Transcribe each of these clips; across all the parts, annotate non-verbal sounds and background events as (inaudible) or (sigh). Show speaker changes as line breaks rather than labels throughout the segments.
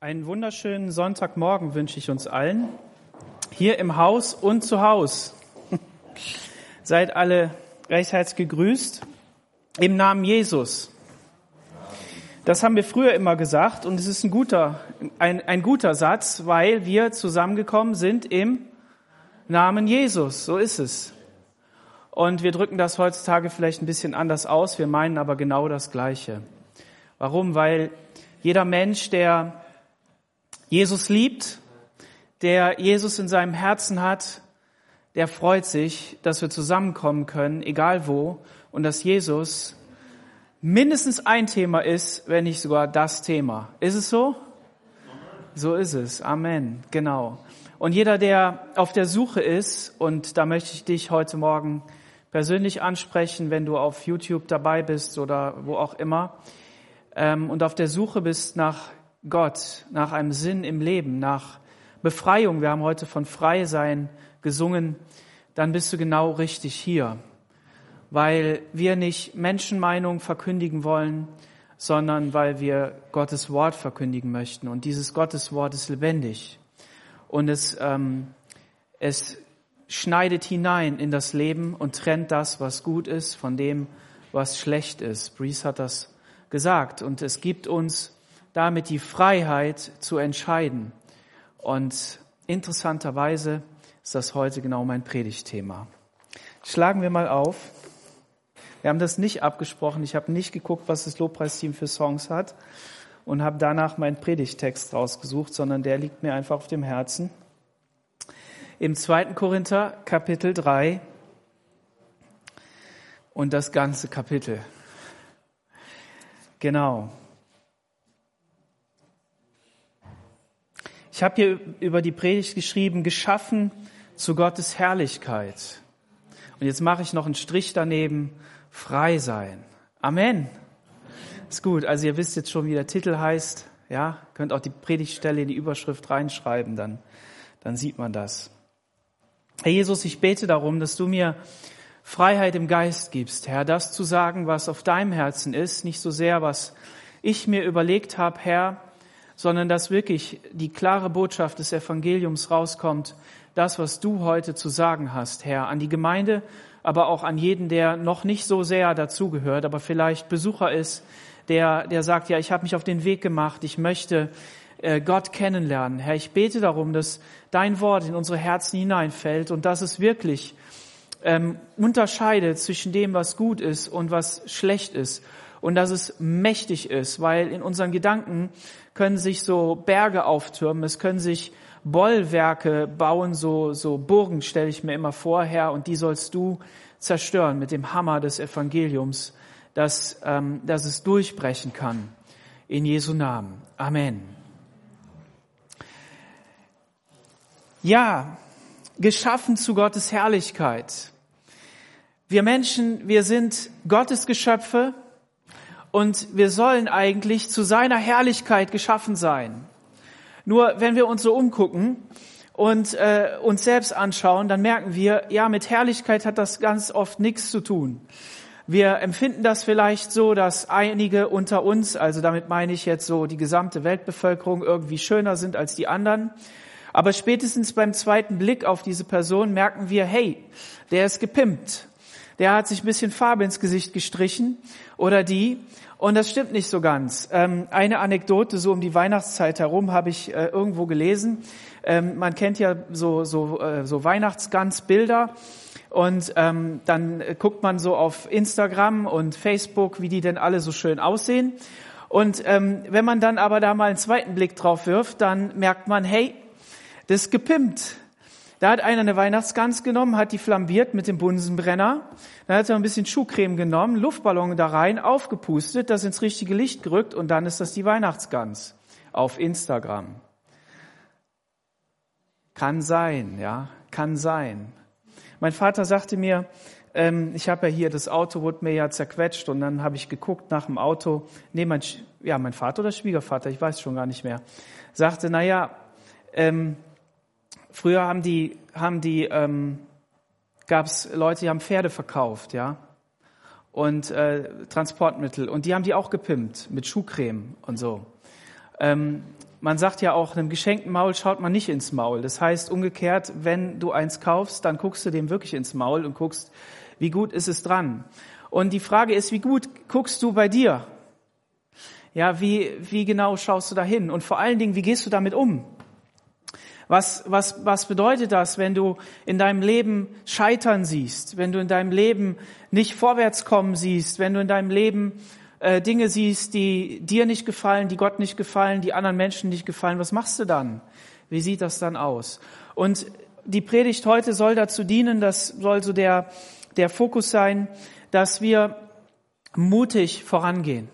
Einen wunderschönen Sonntagmorgen wünsche ich uns allen, hier im Haus und zu Haus. (laughs) Seid alle recht herzlich gegrüßt im Namen Jesus. Das haben wir früher immer gesagt und es ist ein guter, ein, ein guter Satz, weil wir zusammengekommen sind im Namen Jesus. So ist es. Und wir drücken das heutzutage vielleicht ein bisschen anders aus, wir meinen aber genau das Gleiche. Warum? Weil jeder Mensch, der Jesus liebt, der Jesus in seinem Herzen hat, der freut sich, dass wir zusammenkommen können, egal wo, und dass Jesus mindestens ein Thema ist, wenn nicht sogar das Thema. Ist es so? So ist es. Amen. Genau. Und jeder, der auf der Suche ist, und da möchte ich dich heute Morgen persönlich ansprechen, wenn du auf YouTube dabei bist oder wo auch immer, ähm, und auf der Suche bist nach Gott, nach einem Sinn im Leben, nach Befreiung, wir haben heute von Freisein gesungen, dann bist du genau richtig hier, weil wir nicht Menschenmeinung verkündigen wollen, sondern weil wir Gottes Wort verkündigen möchten. Und dieses Gottes Wort ist lebendig und es, ähm, es schneidet hinein in das Leben und trennt das, was gut ist, von dem, was schlecht ist. Brees hat das gesagt und es gibt uns damit die Freiheit zu entscheiden. Und interessanterweise ist das heute genau mein Predigtthema. Schlagen wir mal auf. Wir haben das nicht abgesprochen. Ich habe nicht geguckt, was das Lobpreisteam für Songs hat und habe danach meinen Predigtext rausgesucht, sondern der liegt mir einfach auf dem Herzen. Im 2. Korinther Kapitel 3 und das ganze Kapitel. Genau. Ich habe hier über die Predigt geschrieben, geschaffen zu Gottes Herrlichkeit. Und jetzt mache ich noch einen Strich daneben, frei sein. Amen. Ist gut. Also ihr wisst jetzt schon, wie der Titel heißt. Ja, könnt auch die Predigtstelle in die Überschrift reinschreiben, dann, dann sieht man das. Herr Jesus, ich bete darum, dass du mir Freiheit im Geist gibst, Herr, das zu sagen, was auf deinem Herzen ist, nicht so sehr, was ich mir überlegt habe, Herr, sondern dass wirklich die klare Botschaft des Evangeliums rauskommt, das, was du heute zu sagen hast, Herr, an die Gemeinde, aber auch an jeden, der noch nicht so sehr dazugehört, aber vielleicht Besucher ist, der, der sagt, ja, ich habe mich auf den Weg gemacht, ich möchte äh, Gott kennenlernen. Herr, ich bete darum, dass dein Wort in unsere Herzen hineinfällt und dass es wirklich ähm, unterscheidet zwischen dem, was gut ist und was schlecht ist und dass es mächtig ist, weil in unseren Gedanken können sich so Berge auftürmen, es können sich Bollwerke bauen, so, so Burgen stelle ich mir immer vor, Herr, und die sollst du zerstören mit dem Hammer des Evangeliums, dass, ähm, dass es durchbrechen kann. In Jesu Namen. Amen. Ja, geschaffen zu Gottes Herrlichkeit. Wir Menschen, wir sind Gottes Geschöpfe, und wir sollen eigentlich zu seiner Herrlichkeit geschaffen sein. Nur wenn wir uns so umgucken und äh, uns selbst anschauen, dann merken wir, ja, mit Herrlichkeit hat das ganz oft nichts zu tun. Wir empfinden das vielleicht so, dass einige unter uns, also damit meine ich jetzt so die gesamte Weltbevölkerung, irgendwie schöner sind als die anderen. Aber spätestens beim zweiten Blick auf diese Person merken wir, hey, der ist gepimpt. Der hat sich ein bisschen Farbe ins Gesicht gestrichen oder die. Und das stimmt nicht so ganz. Ähm, eine Anekdote so um die Weihnachtszeit herum habe ich äh, irgendwo gelesen. Ähm, man kennt ja so, so, äh, so Weihnachtsgansbilder. Und ähm, dann guckt man so auf Instagram und Facebook, wie die denn alle so schön aussehen. Und ähm, wenn man dann aber da mal einen zweiten Blick drauf wirft, dann merkt man, hey, das ist gepimpt. Da hat einer eine Weihnachtsgans genommen, hat die flambiert mit dem Bunsenbrenner. Dann hat er ein bisschen Schuhcreme genommen, Luftballon da rein, aufgepustet, das ins richtige Licht gerückt und dann ist das die Weihnachtsgans auf Instagram. Kann sein, ja, kann sein. Mein Vater sagte mir, ähm, ich habe ja hier, das Auto wurde mir ja zerquetscht und dann habe ich geguckt nach dem Auto. Nee, mein, ja, mein Vater oder Schwiegervater, ich weiß schon gar nicht mehr, sagte, na ja, ähm, Früher haben die, haben die, ähm, gab es Leute, die haben Pferde verkauft, ja, und äh, Transportmittel, und die haben die auch gepimpt mit Schuhcreme und so. Ähm, man sagt ja auch, einem geschenkten Maul schaut man nicht ins Maul. Das heißt umgekehrt, wenn du eins kaufst, dann guckst du dem wirklich ins Maul und guckst, wie gut ist es dran. Und die Frage ist, wie gut guckst du bei dir? Ja, wie, wie genau schaust du da hin? Und vor allen Dingen, wie gehst du damit um? Was, was, was bedeutet das, wenn du in deinem Leben Scheitern siehst, wenn du in deinem Leben nicht vorwärts kommen siehst, wenn du in deinem Leben äh, Dinge siehst, die dir nicht gefallen, die Gott nicht gefallen, die anderen Menschen nicht gefallen? Was machst du dann? Wie sieht das dann aus? Und die Predigt heute soll dazu dienen, das soll so der, der Fokus sein, dass wir mutig vorangehen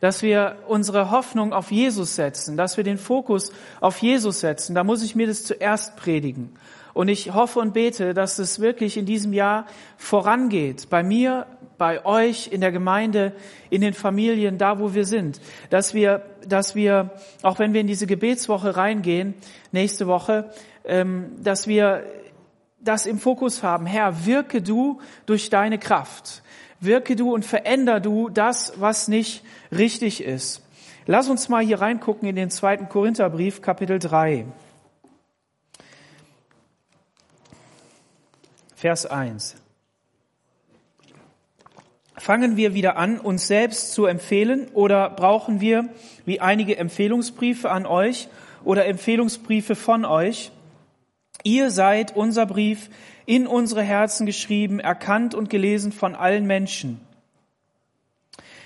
dass wir unsere Hoffnung auf Jesus setzen, dass wir den Fokus auf Jesus setzen. Da muss ich mir das zuerst predigen. Und ich hoffe und bete, dass es wirklich in diesem Jahr vorangeht. Bei mir, bei euch, in der Gemeinde, in den Familien, da wo wir sind. Dass wir, dass wir, auch wenn wir in diese Gebetswoche reingehen, nächste Woche, ähm, dass wir das im Fokus haben. Herr, wirke du durch deine Kraft wirke du und veränder du das, was nicht richtig ist. Lass uns mal hier reingucken in den zweiten Korintherbrief, Kapitel 3. Vers 1. Fangen wir wieder an, uns selbst zu empfehlen oder brauchen wir wie einige Empfehlungsbriefe an euch oder Empfehlungsbriefe von euch? Ihr seid unser Brief, in unsere Herzen geschrieben, erkannt und gelesen von allen Menschen.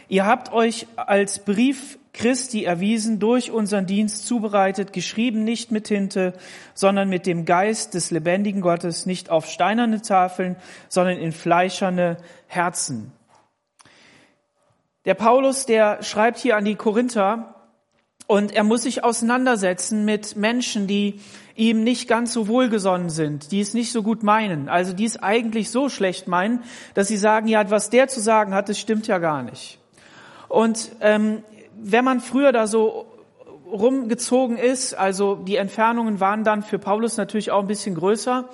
Ihr habt euch als Brief Christi erwiesen, durch unseren Dienst zubereitet, geschrieben nicht mit Tinte, sondern mit dem Geist des lebendigen Gottes, nicht auf steinerne Tafeln, sondern in fleischerne Herzen. Der Paulus, der schreibt hier an die Korinther und er muss sich auseinandersetzen mit Menschen, die ihm nicht ganz so wohlgesonnen sind, die es nicht so gut meinen, also die es eigentlich so schlecht meinen, dass sie sagen, ja, was der zu sagen hat, das stimmt ja gar nicht. Und ähm, wenn man früher da so rumgezogen ist, also die Entfernungen waren dann für Paulus natürlich auch ein bisschen größer,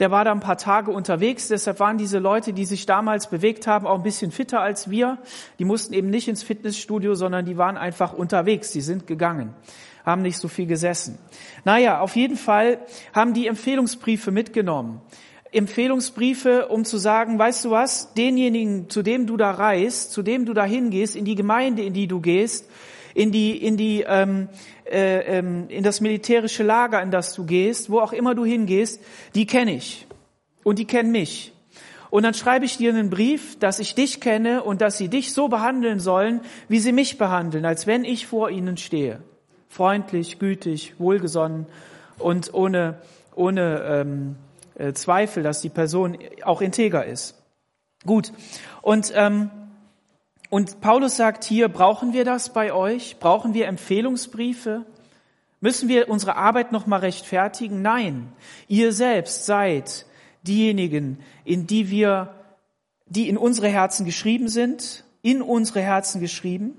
der war da ein paar Tage unterwegs, deshalb waren diese Leute, die sich damals bewegt haben, auch ein bisschen fitter als wir. Die mussten eben nicht ins Fitnessstudio, sondern die waren einfach unterwegs, die sind gegangen haben nicht so viel gesessen. Naja, auf jeden Fall haben die Empfehlungsbriefe mitgenommen. Empfehlungsbriefe, um zu sagen, weißt du was, denjenigen, zu dem du da reist, zu dem du da hingehst, in die Gemeinde, in die du gehst, in die, in die, ähm, äh, ähm, in das militärische Lager, in das du gehst, wo auch immer du hingehst, die kenne ich und die kennen mich. Und dann schreibe ich dir einen Brief, dass ich dich kenne und dass sie dich so behandeln sollen, wie sie mich behandeln, als wenn ich vor ihnen stehe freundlich, gütig, wohlgesonnen und ohne, ohne ähm, äh, Zweifel, dass die Person auch integer ist. Gut. Und, ähm, und Paulus sagt hier, brauchen wir das bei euch? Brauchen wir Empfehlungsbriefe? Müssen wir unsere Arbeit nochmal rechtfertigen? Nein. Ihr selbst seid diejenigen, in die wir, die in unsere Herzen geschrieben sind, in unsere Herzen geschrieben,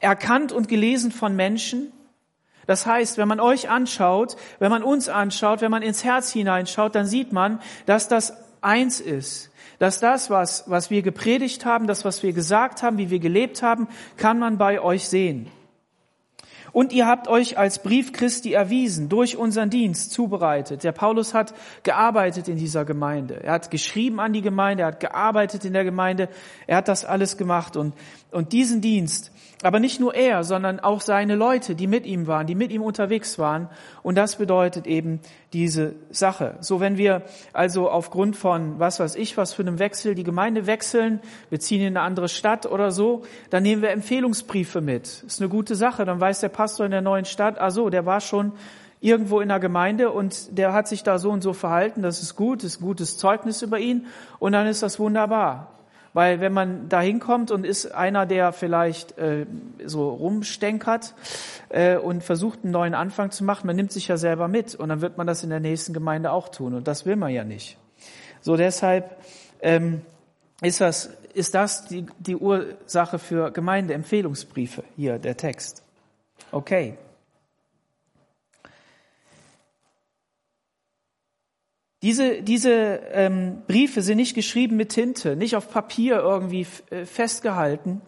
erkannt und gelesen von Menschen, das heißt, wenn man euch anschaut, wenn man uns anschaut, wenn man ins Herz hineinschaut, dann sieht man, dass das eins ist. Dass das, was, was wir gepredigt haben, das, was wir gesagt haben, wie wir gelebt haben, kann man bei euch sehen. Und ihr habt euch als Brief Christi erwiesen, durch unseren Dienst zubereitet. Der Paulus hat gearbeitet in dieser Gemeinde. Er hat geschrieben an die Gemeinde, er hat gearbeitet in der Gemeinde, er hat das alles gemacht. Und, und diesen Dienst, aber nicht nur er, sondern auch seine Leute, die mit ihm waren, die mit ihm unterwegs waren. Und das bedeutet eben diese Sache. So, wenn wir also aufgrund von was weiß ich, was für einem Wechsel die Gemeinde wechseln, wir ziehen in eine andere Stadt oder so, dann nehmen wir Empfehlungsbriefe mit. Ist eine gute Sache. Dann weiß der Pastor in der neuen Stadt, ah so, der war schon irgendwo in der Gemeinde und der hat sich da so und so verhalten. Das ist gut, ist gutes Zeugnis über ihn. Und dann ist das wunderbar. Weil wenn man da hinkommt und ist einer, der vielleicht äh, so rumstenkert äh, und versucht, einen neuen Anfang zu machen, man nimmt sich ja selber mit und dann wird man das in der nächsten Gemeinde auch tun und das will man ja nicht. So deshalb ähm, ist das, ist das die, die Ursache für Gemeindeempfehlungsbriefe hier, der Text. Okay. Diese, diese ähm, Briefe sind nicht geschrieben mit Tinte, nicht auf Papier irgendwie äh, festgehalten,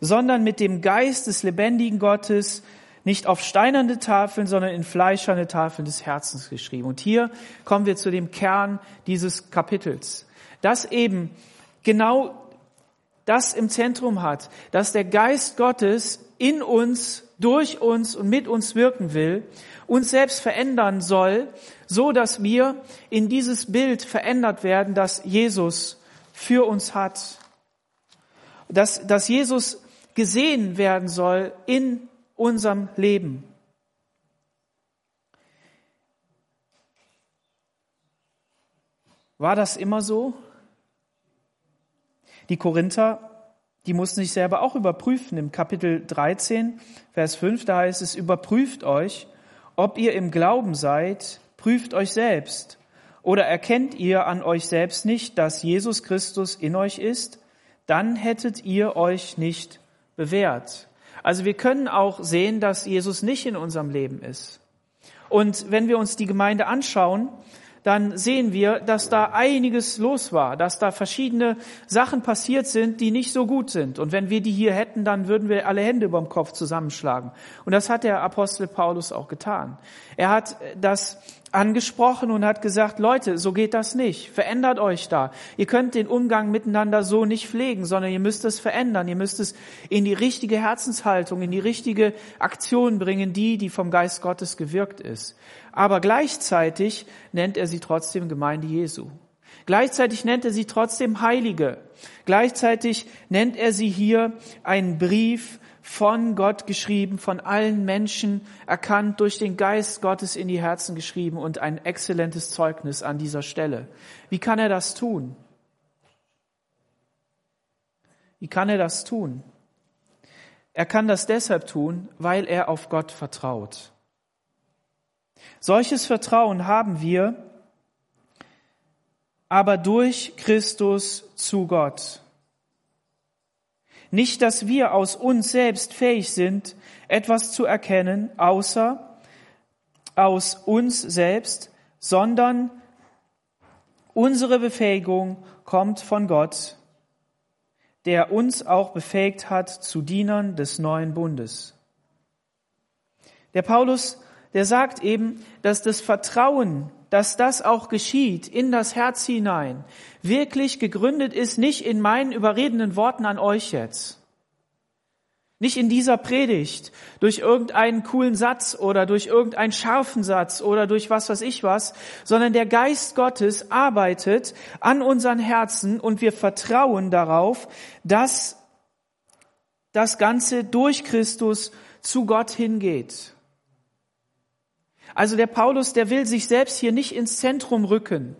sondern mit dem Geist des lebendigen Gottes, nicht auf steinerne Tafeln, sondern in fleischerne Tafeln des Herzens geschrieben. Und hier kommen wir zu dem Kern dieses Kapitels, dass eben genau das im Zentrum hat, dass der Geist Gottes in uns, durch uns und mit uns wirken will, uns selbst verändern soll, so dass wir in dieses Bild verändert werden, das Jesus für uns hat. Dass, dass Jesus gesehen werden soll in unserem Leben. War das immer so? Die Korinther, die mussten sich selber auch überprüfen. Im Kapitel 13, Vers 5, da heißt es, überprüft euch, ob ihr im Glauben seid, prüft euch selbst. Oder erkennt ihr an euch selbst nicht, dass Jesus Christus in euch ist? Dann hättet ihr euch nicht bewährt. Also wir können auch sehen, dass Jesus nicht in unserem Leben ist. Und wenn wir uns die Gemeinde anschauen, dann sehen wir, dass da einiges los war, dass da verschiedene Sachen passiert sind, die nicht so gut sind. Und wenn wir die hier hätten, dann würden wir alle Hände über dem Kopf zusammenschlagen. Und das hat der Apostel Paulus auch getan. Er hat das angesprochen und hat gesagt, Leute, so geht das nicht. Verändert euch da. Ihr könnt den Umgang miteinander so nicht pflegen, sondern ihr müsst es verändern. Ihr müsst es in die richtige Herzenshaltung, in die richtige Aktion bringen, die, die vom Geist Gottes gewirkt ist. Aber gleichzeitig nennt er sie trotzdem Gemeinde Jesu. Gleichzeitig nennt er sie trotzdem Heilige. Gleichzeitig nennt er sie hier einen Brief von Gott geschrieben, von allen Menschen erkannt, durch den Geist Gottes in die Herzen geschrieben und ein exzellentes Zeugnis an dieser Stelle. Wie kann er das tun? Wie kann er das tun? Er kann das deshalb tun, weil er auf Gott vertraut. Solches Vertrauen haben wir aber durch Christus zu Gott. Nicht, dass wir aus uns selbst fähig sind, etwas zu erkennen, außer aus uns selbst, sondern unsere Befähigung kommt von Gott, der uns auch befähigt hat zu Dienern des neuen Bundes. Der Paulus, der sagt eben, dass das Vertrauen dass das auch geschieht in das Herz hinein, wirklich gegründet ist, nicht in meinen überredenden Worten an euch jetzt. Nicht in dieser Predigt, durch irgendeinen coolen Satz oder durch irgendeinen scharfen Satz oder durch was weiß ich was, sondern der Geist Gottes arbeitet an unseren Herzen und wir vertrauen darauf, dass das Ganze durch Christus zu Gott hingeht. Also der Paulus, der will sich selbst hier nicht ins Zentrum rücken.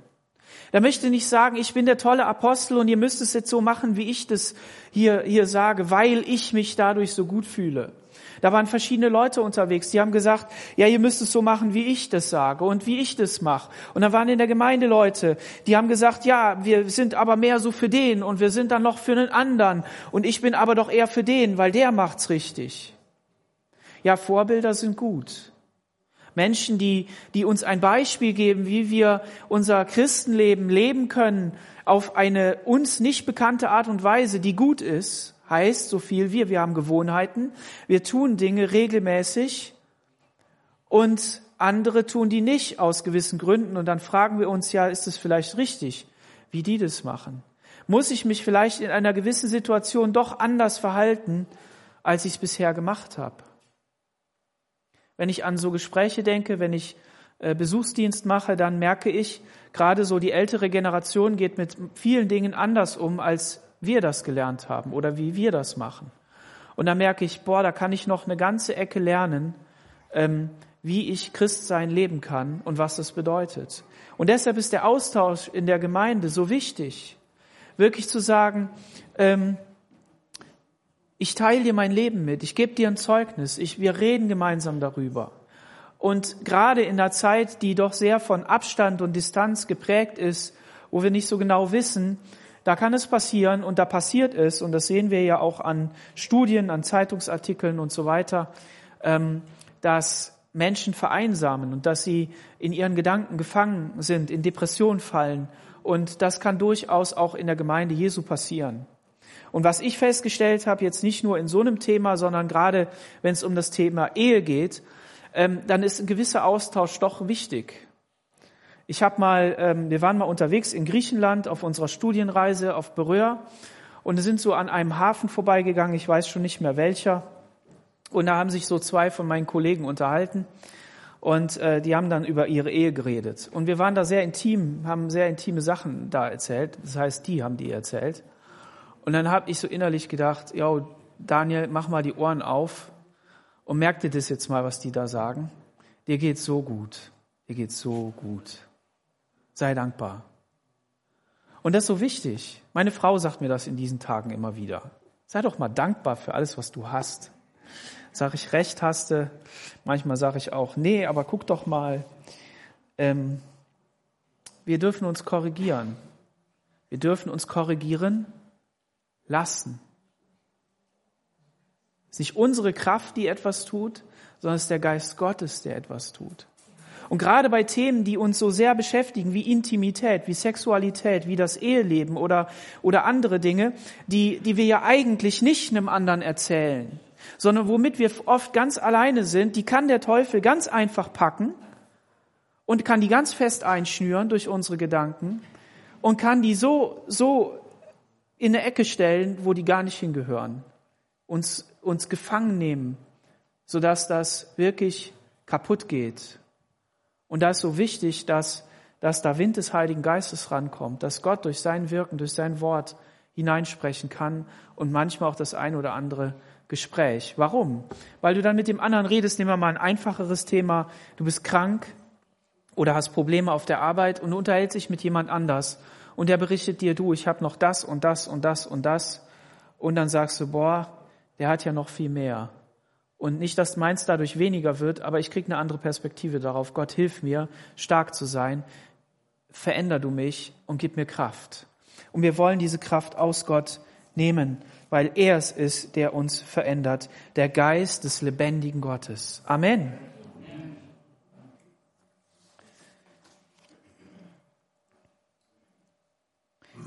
Der möchte nicht sagen, ich bin der tolle Apostel und ihr müsst es jetzt so machen, wie ich das hier, hier sage, weil ich mich dadurch so gut fühle. Da waren verschiedene Leute unterwegs, die haben gesagt, ja, ihr müsst es so machen, wie ich das sage und wie ich das mache. Und da waren in der Gemeinde Leute, die haben gesagt, ja, wir sind aber mehr so für den und wir sind dann noch für einen anderen und ich bin aber doch eher für den, weil der macht's richtig. Ja, Vorbilder sind gut. Menschen, die, die uns ein Beispiel geben, wie wir unser Christenleben leben können auf eine uns nicht bekannte Art und Weise, die gut ist, heißt so viel wir, wir haben Gewohnheiten, wir tun Dinge regelmäßig und andere tun die nicht aus gewissen Gründen und dann fragen wir uns ja, ist es vielleicht richtig, wie die das machen? Muss ich mich vielleicht in einer gewissen Situation doch anders verhalten, als ich es bisher gemacht habe? Wenn ich an so Gespräche denke, wenn ich äh, Besuchsdienst mache, dann merke ich, gerade so die ältere Generation geht mit vielen Dingen anders um, als wir das gelernt haben oder wie wir das machen. Und da merke ich, boah, da kann ich noch eine ganze Ecke lernen, ähm, wie ich Christsein leben kann und was das bedeutet. Und deshalb ist der Austausch in der Gemeinde so wichtig, wirklich zu sagen, ähm, ich teile dir mein Leben mit, ich gebe dir ein Zeugnis, ich, wir reden gemeinsam darüber. Und gerade in der Zeit, die doch sehr von Abstand und Distanz geprägt ist, wo wir nicht so genau wissen, da kann es passieren und da passiert es, und das sehen wir ja auch an Studien, an Zeitungsartikeln und so weiter, ähm, dass Menschen vereinsamen und dass sie in ihren Gedanken gefangen sind, in Depression fallen. Und das kann durchaus auch in der Gemeinde Jesu passieren. Und was ich festgestellt habe, jetzt nicht nur in so einem Thema, sondern gerade wenn es um das Thema Ehe geht, ähm, dann ist ein gewisser Austausch doch wichtig. Ich habe mal, ähm, wir waren mal unterwegs in Griechenland auf unserer Studienreise auf Beröa und sind so an einem Hafen vorbeigegangen, ich weiß schon nicht mehr welcher. Und da haben sich so zwei von meinen Kollegen unterhalten und äh, die haben dann über ihre Ehe geredet. Und wir waren da sehr intim, haben sehr intime Sachen da erzählt. Das heißt, die haben die erzählt. Und dann habe ich so innerlich gedacht, ja, Daniel, mach mal die Ohren auf und merk dir das jetzt mal, was die da sagen. Dir geht's so gut. Dir geht's so gut. Sei dankbar. Und das ist so wichtig. Meine Frau sagt mir das in diesen Tagen immer wieder. Sei doch mal dankbar für alles, was du hast. Sag ich recht hast du. Manchmal sage ich auch, nee, aber guck doch mal. Ähm, wir dürfen uns korrigieren. Wir dürfen uns korrigieren lassen. Es ist nicht unsere Kraft, die etwas tut, sondern es ist der Geist Gottes, der etwas tut. Und gerade bei Themen, die uns so sehr beschäftigen, wie Intimität, wie Sexualität, wie das Eheleben oder, oder andere Dinge, die, die wir ja eigentlich nicht einem anderen erzählen, sondern womit wir oft ganz alleine sind, die kann der Teufel ganz einfach packen und kann die ganz fest einschnüren durch unsere Gedanken und kann die so, so in eine Ecke stellen, wo die gar nicht hingehören, uns, uns gefangen nehmen, sodass das wirklich kaputt geht. Und da ist so wichtig, dass, dass da Wind des Heiligen Geistes rankommt, dass Gott durch sein Wirken, durch sein Wort hineinsprechen kann und manchmal auch das ein oder andere Gespräch. Warum? Weil du dann mit dem anderen redest, nehmen wir mal ein einfacheres Thema, du bist krank oder hast Probleme auf der Arbeit und du unterhältst dich mit jemand anders und der berichtet dir, du, ich habe noch das und das und das und das. Und dann sagst du, boah, der hat ja noch viel mehr. Und nicht, dass meins dadurch weniger wird, aber ich krieg eine andere Perspektive darauf. Gott, hilf mir, stark zu sein. Veränder du mich und gib mir Kraft. Und wir wollen diese Kraft aus Gott nehmen, weil er es ist, der uns verändert. Der Geist des lebendigen Gottes. Amen.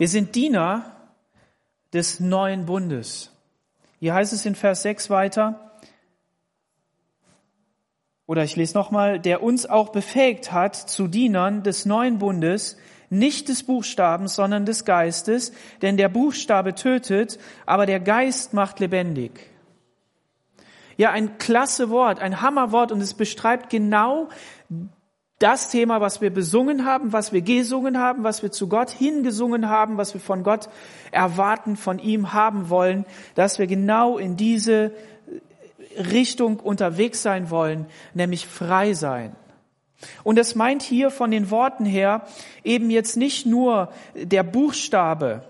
Wir sind Diener des neuen Bundes. Hier heißt es in Vers 6 weiter, oder ich lese nochmal, der uns auch befähigt hat zu Dienern des neuen Bundes, nicht des Buchstabens, sondern des Geistes, denn der Buchstabe tötet, aber der Geist macht lebendig. Ja, ein klasse Wort, ein Hammerwort und es beschreibt genau das Thema, was wir besungen haben, was wir gesungen haben, was wir zu Gott hingesungen haben, was wir von Gott erwarten, von ihm haben wollen, dass wir genau in diese Richtung unterwegs sein wollen, nämlich frei sein. Und es meint hier von den Worten her eben jetzt nicht nur der Buchstabe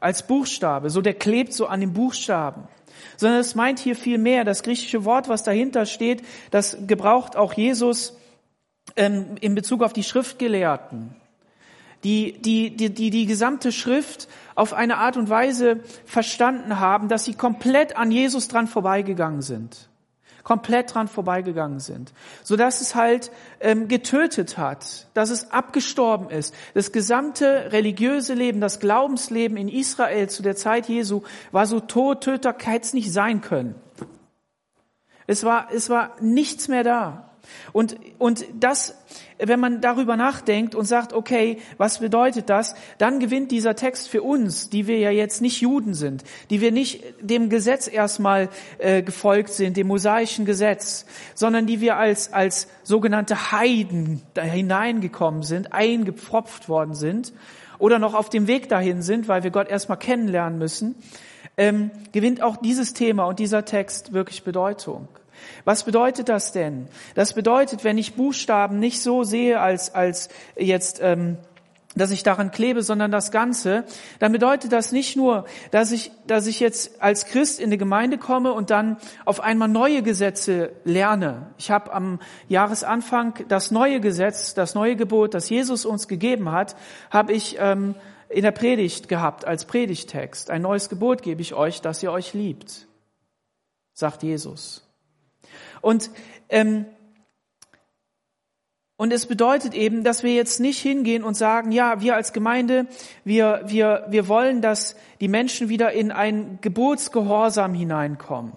als Buchstabe, so der klebt so an den Buchstaben, sondern es meint hier viel mehr. Das griechische Wort, was dahinter steht, das gebraucht auch Jesus ähm, in Bezug auf die Schriftgelehrten, die, die, die, die die gesamte Schrift auf eine Art und Weise verstanden haben, dass sie komplett an Jesus dran vorbeigegangen sind. Komplett dran vorbeigegangen sind. So dass es halt ähm, getötet hat, dass es abgestorben ist. Das gesamte religiöse Leben, das Glaubensleben in Israel zu der Zeit Jesu war so tot, Töter hätte es nicht sein können. Es war, es war nichts mehr da. Und, und das, wenn man darüber nachdenkt und sagt, okay, was bedeutet das, dann gewinnt dieser Text für uns, die wir ja jetzt nicht Juden sind, die wir nicht dem Gesetz erstmal äh, gefolgt sind, dem mosaischen Gesetz, sondern die wir als, als sogenannte Heiden da hineingekommen sind, eingepfropft worden sind oder noch auf dem Weg dahin sind, weil wir Gott erstmal kennenlernen müssen, ähm, gewinnt auch dieses Thema und dieser Text wirklich Bedeutung. Was bedeutet das denn? Das bedeutet, wenn ich Buchstaben nicht so sehe als, als jetzt, ähm, dass ich daran klebe, sondern das Ganze, dann bedeutet das nicht nur, dass ich, dass ich jetzt als Christ in eine Gemeinde komme und dann auf einmal neue Gesetze lerne. Ich habe am Jahresanfang das neue Gesetz, das neue Gebot, das Jesus uns gegeben hat, habe ich ähm, in der Predigt gehabt als Predigtext. Ein neues Gebot gebe ich euch, dass ihr euch liebt, sagt Jesus. Und ähm, Und es bedeutet eben, dass wir jetzt nicht hingehen und sagen, ja, wir als Gemeinde, wir, wir, wir wollen, dass die Menschen wieder in ein Gebotsgehorsam hineinkommen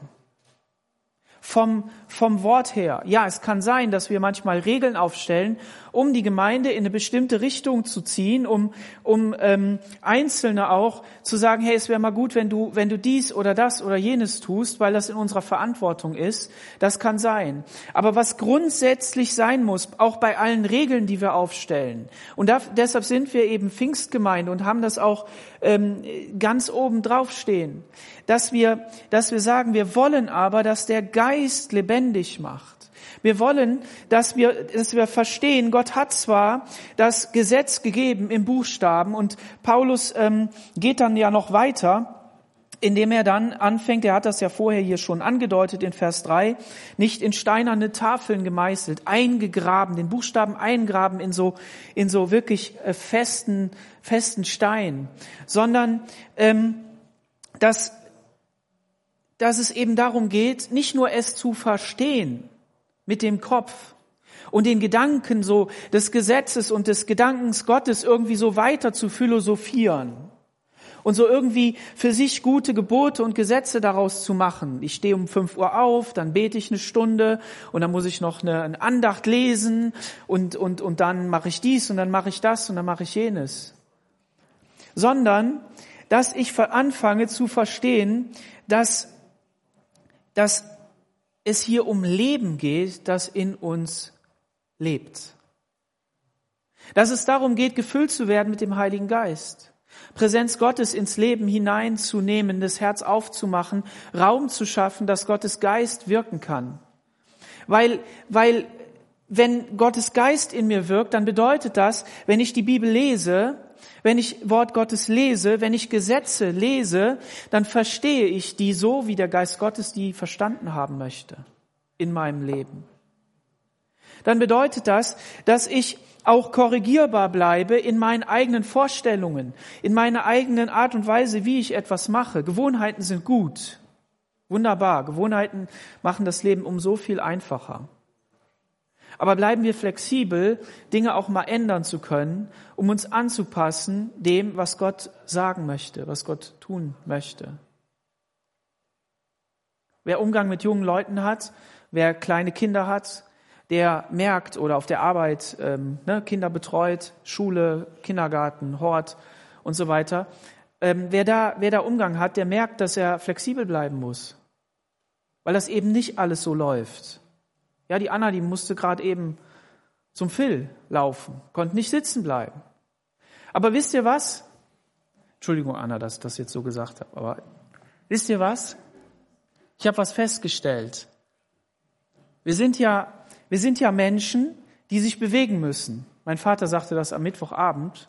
vom, vom Wort her. Ja, es kann sein, dass wir manchmal Regeln aufstellen, um die Gemeinde in eine bestimmte Richtung zu ziehen, um, um ähm, Einzelne auch zu sagen, hey, es wäre mal gut, wenn du, wenn du dies oder das oder jenes tust, weil das in unserer Verantwortung ist. Das kann sein. Aber was grundsätzlich sein muss, auch bei allen Regeln, die wir aufstellen, und da, deshalb sind wir eben Pfingstgemeinde und haben das auch ähm, ganz oben drauf stehen, dass wir, dass wir sagen, wir wollen aber, dass der Geist lebendig macht. Wir wollen, dass wir, dass wir verstehen, Gott hat zwar das Gesetz gegeben im Buchstaben und Paulus ähm, geht dann ja noch weiter, indem er dann anfängt, er hat das ja vorher hier schon angedeutet in Vers 3, nicht in steinerne Tafeln gemeißelt, eingegraben, den Buchstaben eingraben in so, in so wirklich äh, festen, festen Stein, sondern ähm, dass, dass es eben darum geht, nicht nur es zu verstehen, mit dem Kopf und den Gedanken so des Gesetzes und des Gedankens Gottes irgendwie so weiter zu philosophieren und so irgendwie für sich gute Gebote und Gesetze daraus zu machen. Ich stehe um fünf Uhr auf, dann bete ich eine Stunde und dann muss ich noch eine, eine Andacht lesen und, und, und dann mache ich dies und dann mache ich das und dann mache ich jenes. Sondern, dass ich anfange zu verstehen, dass, dass es hier um Leben geht, das in uns lebt. Dass es darum geht, gefüllt zu werden mit dem Heiligen Geist. Präsenz Gottes ins Leben hineinzunehmen, das Herz aufzumachen, Raum zu schaffen, dass Gottes Geist wirken kann. Weil, weil, wenn Gottes Geist in mir wirkt, dann bedeutet das, wenn ich die Bibel lese, wenn ich Wort Gottes lese, wenn ich Gesetze lese, dann verstehe ich die so, wie der Geist Gottes die verstanden haben möchte in meinem Leben. Dann bedeutet das, dass ich auch korrigierbar bleibe in meinen eigenen Vorstellungen, in meiner eigenen Art und Weise, wie ich etwas mache. Gewohnheiten sind gut. Wunderbar. Gewohnheiten machen das Leben um so viel einfacher. Aber bleiben wir flexibel, Dinge auch mal ändern zu können, um uns anzupassen dem, was Gott sagen möchte, was Gott tun möchte. Wer Umgang mit jungen Leuten hat, wer kleine Kinder hat, der merkt oder auf der Arbeit ähm, ne, Kinder betreut, Schule, Kindergarten, Hort und so weiter. Ähm, wer, da, wer da Umgang hat, der merkt, dass er flexibel bleiben muss, weil das eben nicht alles so läuft. Ja, die Anna, die musste gerade eben zum Phil laufen, konnte nicht sitzen bleiben. Aber wisst ihr was? Entschuldigung, Anna, dass ich das jetzt so gesagt habe, aber wisst ihr was? Ich habe was festgestellt. Wir sind ja, wir sind ja Menschen, die sich bewegen müssen. Mein Vater sagte das am Mittwochabend.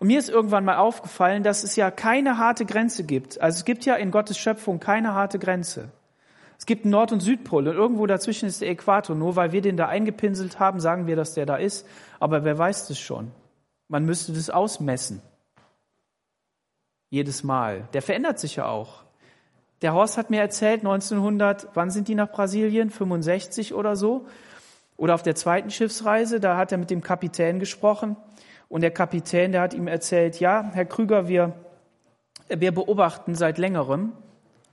Und mir ist irgendwann mal aufgefallen, dass es ja keine harte Grenze gibt. Also es gibt ja in Gottes Schöpfung keine harte Grenze. Es gibt einen Nord- und Südpol und irgendwo dazwischen ist der Äquator. Nur weil wir den da eingepinselt haben, sagen wir, dass der da ist. Aber wer weiß das schon? Man müsste das ausmessen. Jedes Mal. Der verändert sich ja auch. Der Horst hat mir erzählt, 1900, wann sind die nach Brasilien? 65 oder so? Oder auf der zweiten Schiffsreise, da hat er mit dem Kapitän gesprochen. Und der Kapitän, der hat ihm erzählt, ja, Herr Krüger, wir, wir beobachten seit längerem,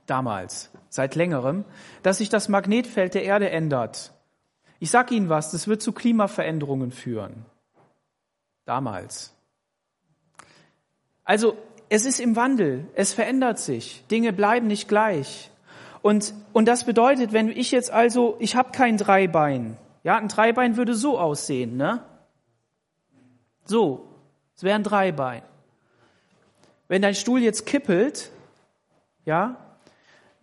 damals, seit längerem, dass sich das Magnetfeld der Erde ändert. Ich sage Ihnen was, das wird zu Klimaveränderungen führen. Damals. Also es ist im Wandel, es verändert sich, Dinge bleiben nicht gleich. Und, und das bedeutet, wenn ich jetzt also, ich habe kein Dreibein, ja, ein Dreibein würde so aussehen, ne? So, es wäre ein Dreibein. Wenn dein Stuhl jetzt kippelt, ja,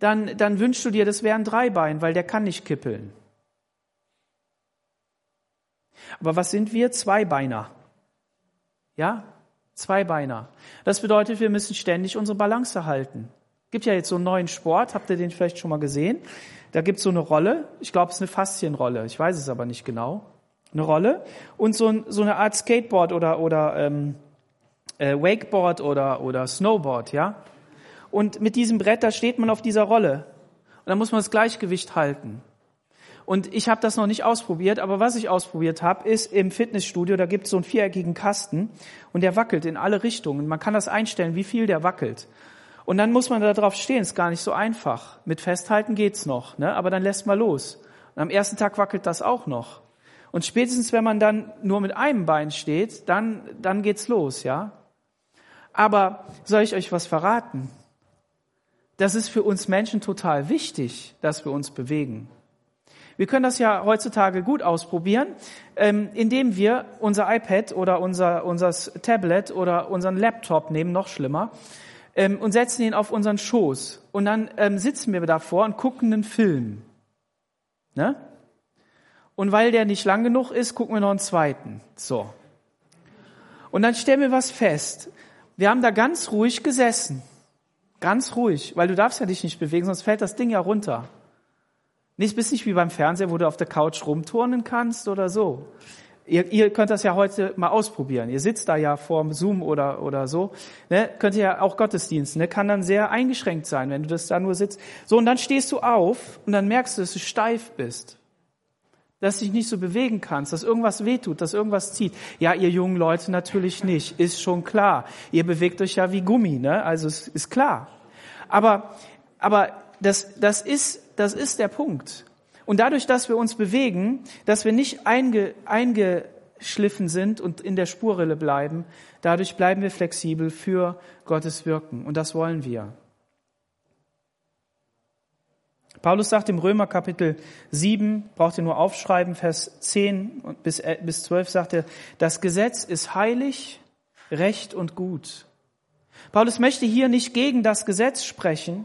dann, dann wünschst du dir, das wäre ein Dreibein, weil der kann nicht kippeln. Aber was sind wir? Zweibeiner. Ja? Zweibeiner. Das bedeutet, wir müssen ständig unsere Balance halten. Gibt ja jetzt so einen neuen Sport, habt ihr den vielleicht schon mal gesehen? Da gibt es so eine Rolle, ich glaube, es ist eine Faszienrolle, ich weiß es aber nicht genau. Eine Rolle und so, ein, so eine Art Skateboard oder, oder ähm, äh, Wakeboard oder, oder Snowboard, ja? Und mit diesem Brett, da steht man auf dieser Rolle. Und da muss man das Gleichgewicht halten. Und ich habe das noch nicht ausprobiert, aber was ich ausprobiert habe, ist im Fitnessstudio, da gibt es so einen viereckigen Kasten und der wackelt in alle Richtungen. Man kann das einstellen, wie viel der wackelt. Und dann muss man da drauf stehen, ist gar nicht so einfach. Mit Festhalten geht's noch, ne? aber dann lässt man los. Und am ersten Tag wackelt das auch noch. Und spätestens, wenn man dann nur mit einem Bein steht, dann, dann geht's los, ja. Aber soll ich euch was verraten? Das ist für uns Menschen total wichtig, dass wir uns bewegen. Wir können das ja heutzutage gut ausprobieren, ähm, indem wir unser iPad oder unser, unser Tablet oder unseren Laptop nehmen, noch schlimmer, ähm, und setzen ihn auf unseren Schoß. Und dann ähm, sitzen wir davor und gucken einen Film. Ne? Und weil der nicht lang genug ist, gucken wir noch einen zweiten. So. Und dann stellen wir was fest. Wir haben da ganz ruhig gesessen. Ganz ruhig, weil du darfst ja dich nicht bewegen, sonst fällt das Ding ja runter. Nicht bist nicht wie beim Fernseher, wo du auf der Couch rumturnen kannst oder so. Ihr, ihr könnt das ja heute mal ausprobieren. Ihr sitzt da ja vorm Zoom oder, oder so. Ne? Könnt ihr ja auch Gottesdienst. Ne? Kann dann sehr eingeschränkt sein, wenn du das da nur sitzt. So, und dann stehst du auf und dann merkst du, dass du steif bist dass dich nicht so bewegen kannst, dass irgendwas wehtut, dass irgendwas zieht. Ja, ihr jungen Leute natürlich nicht, ist schon klar. Ihr bewegt euch ja wie Gummi, ne? Also es ist klar. Aber, aber das, das ist, das ist der Punkt. Und dadurch, dass wir uns bewegen, dass wir nicht einge, eingeschliffen sind und in der Spurrille bleiben, dadurch bleiben wir flexibel für Gottes Wirken. Und das wollen wir. Paulus sagt im Römer Kapitel 7, braucht ihr nur aufschreiben, Vers 10 bis, äh, bis 12 sagt er, das Gesetz ist heilig, recht und gut. Paulus möchte hier nicht gegen das Gesetz sprechen,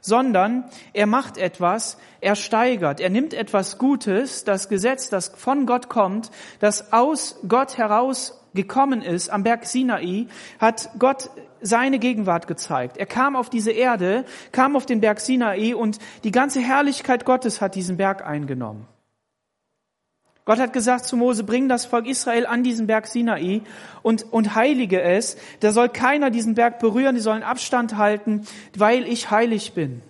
sondern er macht etwas, er steigert, er nimmt etwas Gutes, das Gesetz, das von Gott kommt, das aus Gott heraus gekommen ist am Berg Sinai, hat Gott seine Gegenwart gezeigt. Er kam auf diese Erde, kam auf den Berg Sinai und die ganze Herrlichkeit Gottes hat diesen Berg eingenommen. Gott hat gesagt zu Mose, bring das Volk Israel an diesen Berg Sinai und, und heilige es. Da soll keiner diesen Berg berühren, die sollen Abstand halten, weil ich heilig bin.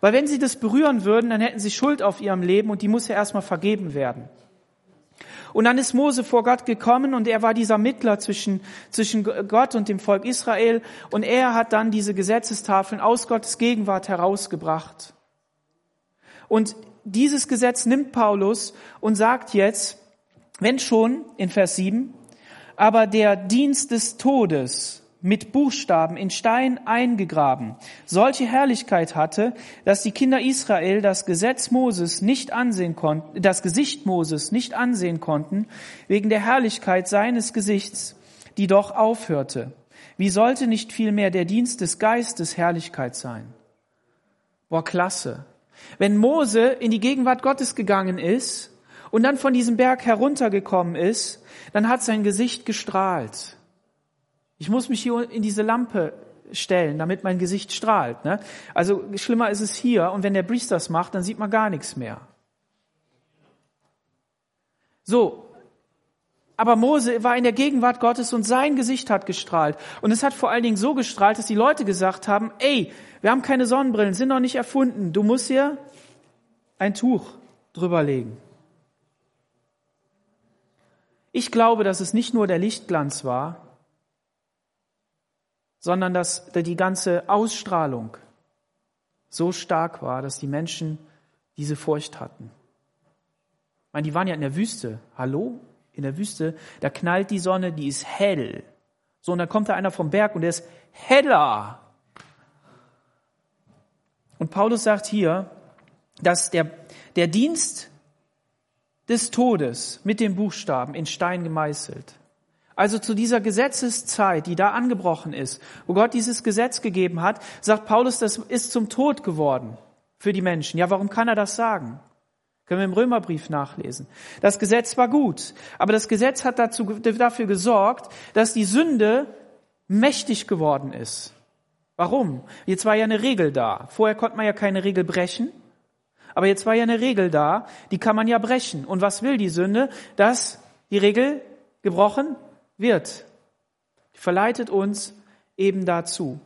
Weil wenn sie das berühren würden, dann hätten sie Schuld auf ihrem Leben und die muss ja erstmal vergeben werden. Und dann ist Mose vor Gott gekommen und er war dieser Mittler zwischen, zwischen Gott und dem Volk Israel und er hat dann diese Gesetzestafeln aus Gottes Gegenwart herausgebracht. Und dieses Gesetz nimmt Paulus und sagt jetzt, wenn schon in Vers 7, aber der Dienst des Todes mit Buchstaben in Stein eingegraben, solche Herrlichkeit hatte, dass die Kinder Israel das Gesetz Moses nicht ansehen konnten, das Gesicht Moses nicht ansehen konnten, wegen der Herrlichkeit seines Gesichts, die doch aufhörte. Wie sollte nicht vielmehr der Dienst des Geistes Herrlichkeit sein? Boah, klasse. Wenn Mose in die Gegenwart Gottes gegangen ist und dann von diesem Berg heruntergekommen ist, dann hat sein Gesicht gestrahlt. Ich muss mich hier in diese Lampe stellen, damit mein Gesicht strahlt. Ne? Also schlimmer ist es hier und wenn der Priester das macht, dann sieht man gar nichts mehr. So, aber Mose war in der Gegenwart Gottes und sein Gesicht hat gestrahlt. Und es hat vor allen Dingen so gestrahlt, dass die Leute gesagt haben, ey, wir haben keine Sonnenbrillen, sind noch nicht erfunden. Du musst hier ein Tuch drüber legen. Ich glaube, dass es nicht nur der Lichtglanz war, sondern dass die ganze Ausstrahlung so stark war, dass die Menschen diese Furcht hatten. Ich meine, die waren ja in der Wüste. Hallo? In der Wüste, da knallt die Sonne, die ist hell. So, und dann kommt da einer vom Berg und der ist heller. Und Paulus sagt hier, dass der, der Dienst des Todes mit dem Buchstaben in Stein gemeißelt also zu dieser Gesetzeszeit, die da angebrochen ist, wo Gott dieses Gesetz gegeben hat, sagt Paulus, das ist zum Tod geworden für die Menschen. Ja, warum kann er das sagen? Können wir im Römerbrief nachlesen. Das Gesetz war gut, aber das Gesetz hat dazu, dafür gesorgt, dass die Sünde mächtig geworden ist. Warum? Jetzt war ja eine Regel da. Vorher konnte man ja keine Regel brechen, aber jetzt war ja eine Regel da, die kann man ja brechen. Und was will die Sünde? Dass die Regel gebrochen wird. Die verleitet uns eben dazu.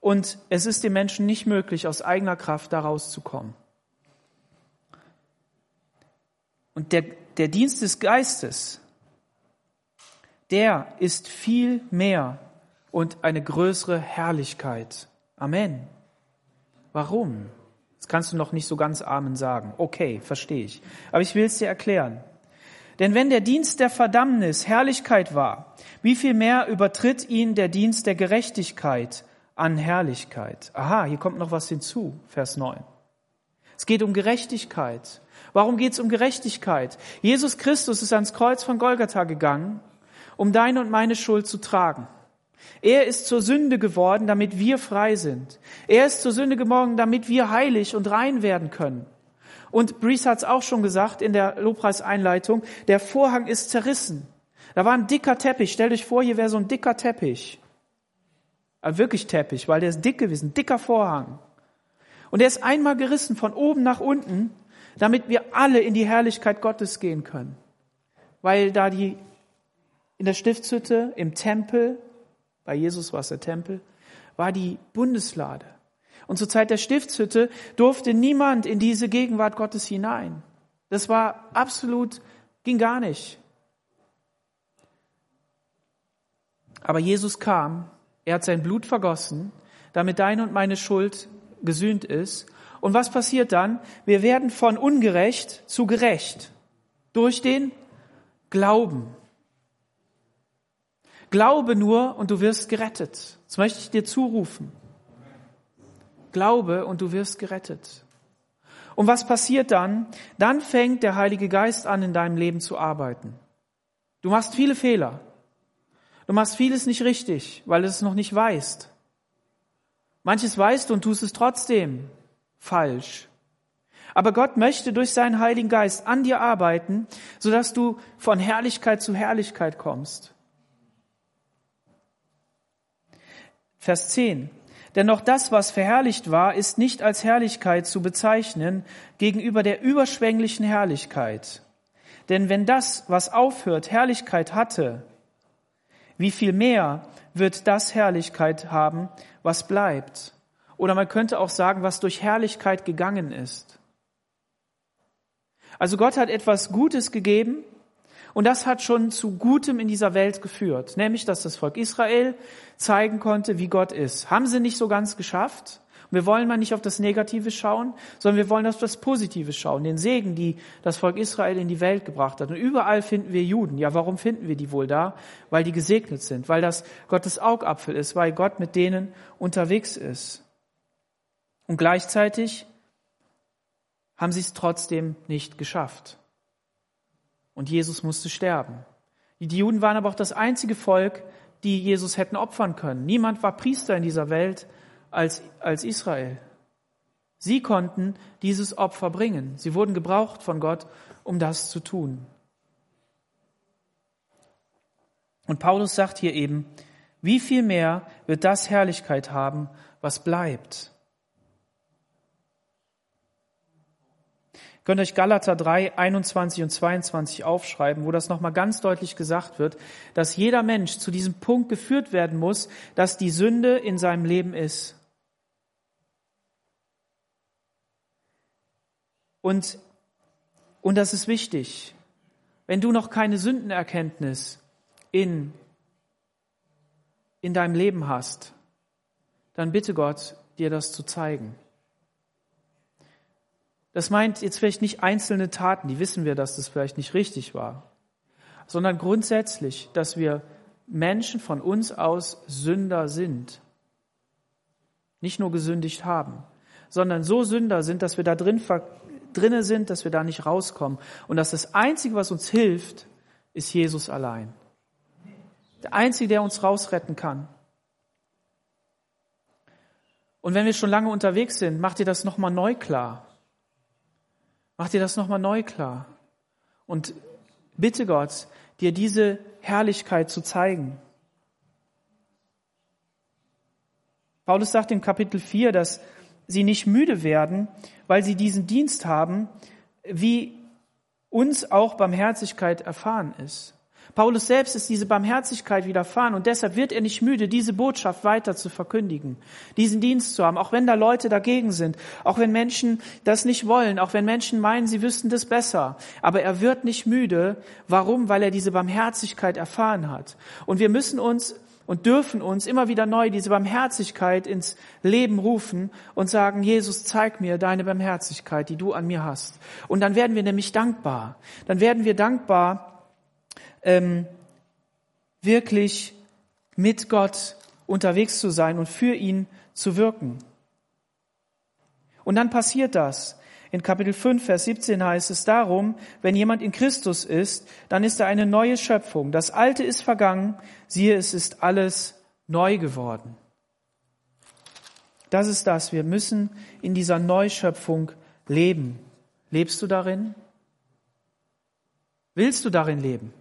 Und es ist den Menschen nicht möglich, aus eigener Kraft da rauszukommen. Und der, der Dienst des Geistes, der ist viel mehr und eine größere Herrlichkeit. Amen. Warum? Das kannst du noch nicht so ganz Amen sagen. Okay, verstehe ich. Aber ich will es dir erklären. Denn wenn der Dienst der Verdammnis Herrlichkeit war, wie viel mehr übertritt ihn der Dienst der Gerechtigkeit an Herrlichkeit? Aha, hier kommt noch was hinzu, Vers 9. Es geht um Gerechtigkeit. Warum geht es um Gerechtigkeit? Jesus Christus ist ans Kreuz von Golgatha gegangen, um deine und meine Schuld zu tragen. Er ist zur Sünde geworden, damit wir frei sind. Er ist zur Sünde geworden, damit wir heilig und rein werden können. Und Brees hat es auch schon gesagt in der Lobpreiseinleitung, der Vorhang ist zerrissen. Da war ein dicker Teppich. Stellt euch vor, hier wäre so ein dicker Teppich. Aber wirklich Teppich, weil der ist dick gewesen, dicker Vorhang. Und er ist einmal gerissen von oben nach unten, damit wir alle in die Herrlichkeit Gottes gehen können. Weil da die in der Stiftshütte, im Tempel, bei Jesus war es der Tempel, war die Bundeslade. Und zur Zeit der Stiftshütte durfte niemand in diese Gegenwart Gottes hinein. Das war absolut, ging gar nicht. Aber Jesus kam, er hat sein Blut vergossen, damit deine und meine Schuld gesühnt ist. Und was passiert dann? Wir werden von ungerecht zu gerecht durch den Glauben. Glaube nur und du wirst gerettet. Das möchte ich dir zurufen. Glaube und du wirst gerettet. Und was passiert dann? Dann fängt der Heilige Geist an, in deinem Leben zu arbeiten. Du machst viele Fehler. Du machst vieles nicht richtig, weil du es noch nicht weißt. Manches weißt du und tust es trotzdem falsch. Aber Gott möchte durch seinen Heiligen Geist an dir arbeiten, sodass du von Herrlichkeit zu Herrlichkeit kommst. Vers 10. Denn auch das, was verherrlicht war, ist nicht als Herrlichkeit zu bezeichnen gegenüber der überschwänglichen Herrlichkeit. Denn wenn das, was aufhört, Herrlichkeit hatte, wie viel mehr wird das Herrlichkeit haben, was bleibt? Oder man könnte auch sagen, was durch Herrlichkeit gegangen ist. Also Gott hat etwas Gutes gegeben und das hat schon zu Gutem in dieser Welt geführt, nämlich dass das Volk Israel zeigen konnte, wie Gott ist. Haben sie nicht so ganz geschafft. Wir wollen mal nicht auf das Negative schauen, sondern wir wollen auf das Positive schauen, den Segen, die das Volk Israel in die Welt gebracht hat. Und überall finden wir Juden. Ja, warum finden wir die wohl da? Weil die gesegnet sind, weil das Gottes Augapfel ist, weil Gott mit denen unterwegs ist. Und gleichzeitig haben sie es trotzdem nicht geschafft und Jesus musste sterben. Die Juden waren aber auch das einzige Volk, die Jesus hätten opfern können. Niemand war Priester in dieser Welt als, als Israel. Sie konnten dieses Opfer bringen. Sie wurden gebraucht von Gott, um das zu tun. Und Paulus sagt hier eben, wie viel mehr wird das Herrlichkeit haben, was bleibt? Könnt euch Galater 3, 21 und 22 aufschreiben, wo das nochmal ganz deutlich gesagt wird, dass jeder Mensch zu diesem Punkt geführt werden muss, dass die Sünde in seinem Leben ist. Und, und das ist wichtig. Wenn du noch keine Sündenerkenntnis in, in deinem Leben hast, dann bitte Gott, dir das zu zeigen. Das meint jetzt vielleicht nicht einzelne Taten, die wissen wir, dass das vielleicht nicht richtig war, sondern grundsätzlich, dass wir Menschen von uns aus Sünder sind. Nicht nur gesündigt haben, sondern so Sünder sind, dass wir da drin drinne sind, dass wir da nicht rauskommen. Und dass das Einzige, was uns hilft, ist Jesus allein. Der Einzige, der uns rausretten kann. Und wenn wir schon lange unterwegs sind, macht ihr das nochmal neu klar. Mach dir das nochmal neu klar. Und bitte Gott, dir diese Herrlichkeit zu zeigen. Paulus sagt im Kapitel 4, dass sie nicht müde werden, weil sie diesen Dienst haben, wie uns auch Barmherzigkeit erfahren ist. Paulus selbst ist diese Barmherzigkeit widerfahren und deshalb wird er nicht müde, diese Botschaft weiter zu verkündigen, diesen Dienst zu haben, auch wenn da Leute dagegen sind, auch wenn Menschen das nicht wollen, auch wenn Menschen meinen, sie wüssten das besser. Aber er wird nicht müde. Warum? Weil er diese Barmherzigkeit erfahren hat. Und wir müssen uns und dürfen uns immer wieder neu diese Barmherzigkeit ins Leben rufen und sagen, Jesus, zeig mir deine Barmherzigkeit, die du an mir hast. Und dann werden wir nämlich dankbar. Dann werden wir dankbar, ähm, wirklich mit Gott unterwegs zu sein und für ihn zu wirken. Und dann passiert das. In Kapitel 5, Vers 17 heißt es darum, wenn jemand in Christus ist, dann ist er eine neue Schöpfung. Das Alte ist vergangen, siehe, es ist alles neu geworden. Das ist das. Wir müssen in dieser Neuschöpfung leben. Lebst du darin? Willst du darin leben?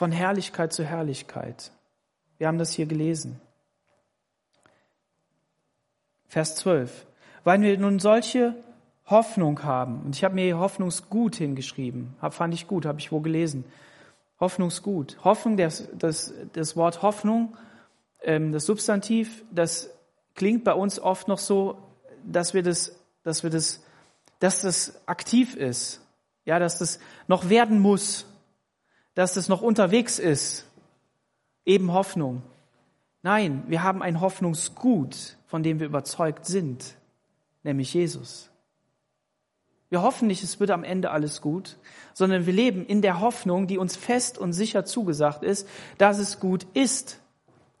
Von Herrlichkeit zu Herrlichkeit. Wir haben das hier gelesen. Vers 12. Weil wir nun solche Hoffnung haben, und ich habe mir hier Hoffnungsgut hingeschrieben, hab, fand ich gut, habe ich wo gelesen. Hoffnungsgut. Hoffnung, das, das, das Wort Hoffnung, ähm, das Substantiv, das klingt bei uns oft noch so, dass wir das, dass wir das, dass das aktiv ist, ja, dass das noch werden muss, dass das noch unterwegs ist eben Hoffnung. Nein, wir haben ein Hoffnungsgut, von dem wir überzeugt sind, nämlich Jesus. Wir hoffen nicht, es wird am Ende alles gut, sondern wir leben in der Hoffnung, die uns fest und sicher zugesagt ist, dass es gut ist